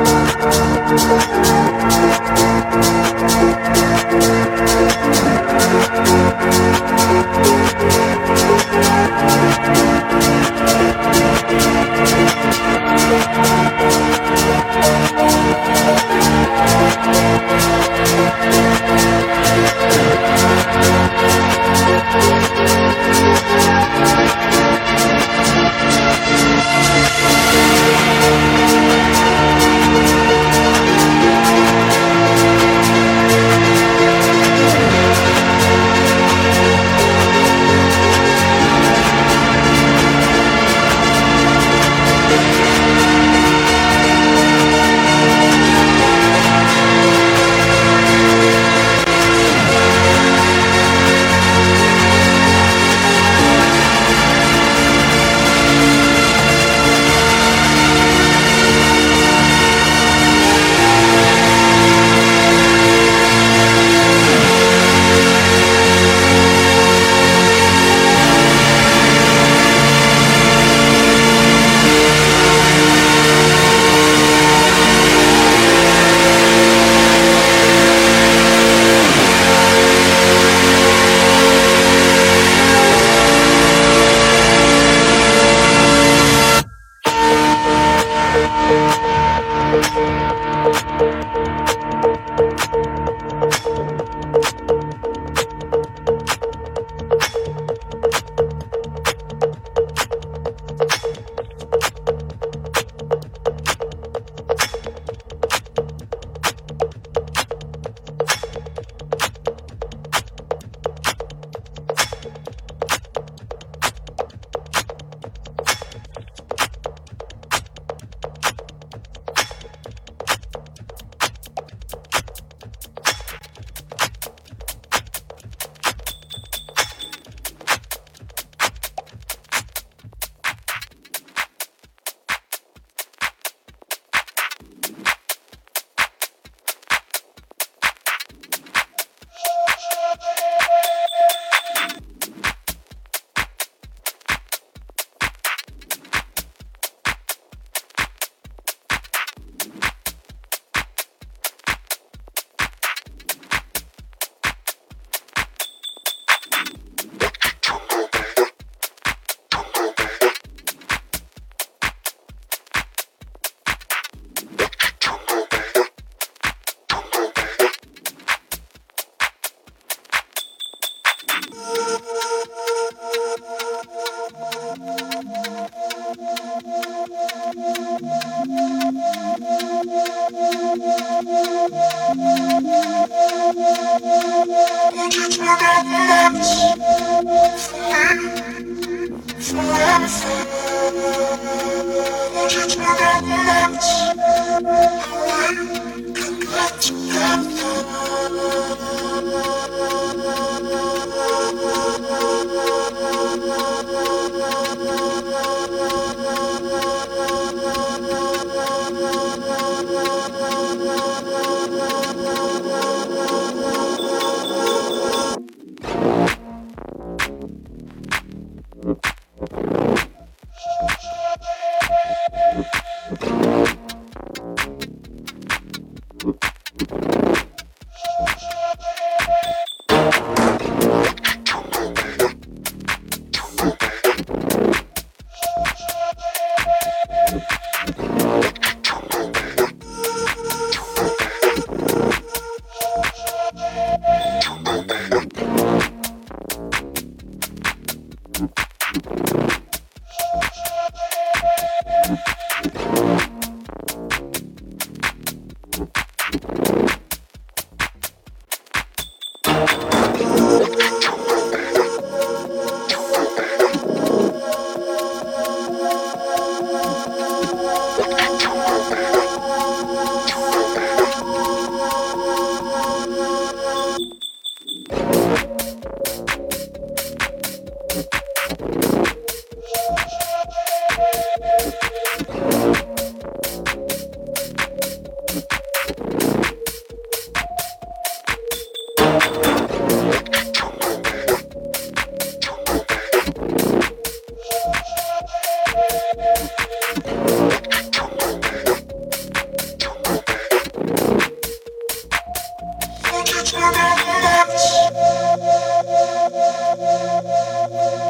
Música Thank you.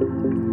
Thank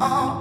oh.